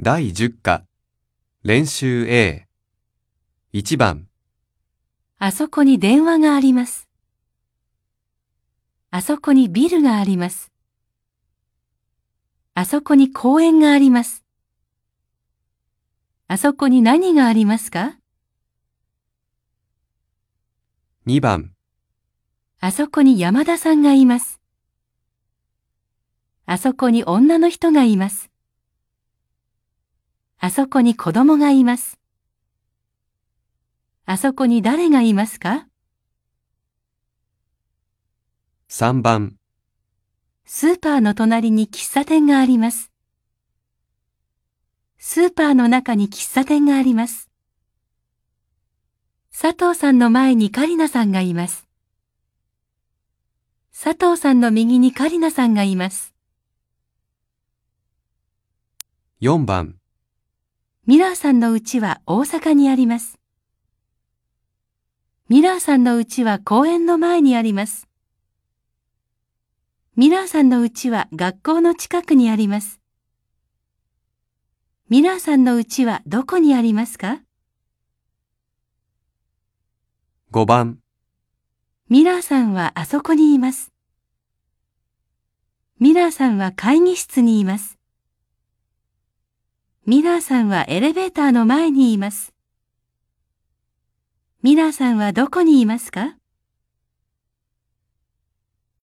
第10課練習 A 1番あそこに電話があります。あそこにビルがあります。あそこに公園があります。あそこに何がありますか？2番あそこに山田さんがいます。あそこに女の人がいます。あそこに子供がいます。あそこに誰がいますか？3番スーパーの隣に喫茶店があります。スーパーの中に喫茶店があります。佐藤さんの前にカリナさんがいます。佐藤さんの右にカリナさんがいます。4番ミラーさんの家は大阪にあります。ミラーさんの家は公園の前にあります。ミラーさんの家は学校の近くにあります。ミラーさんの家はどこにありますか？5番ミラーさんはあそこにいます。ミラーさんは会議室にいます。ミラーさんはエレベーターの前にいます。ミラーさんはどこにいますか？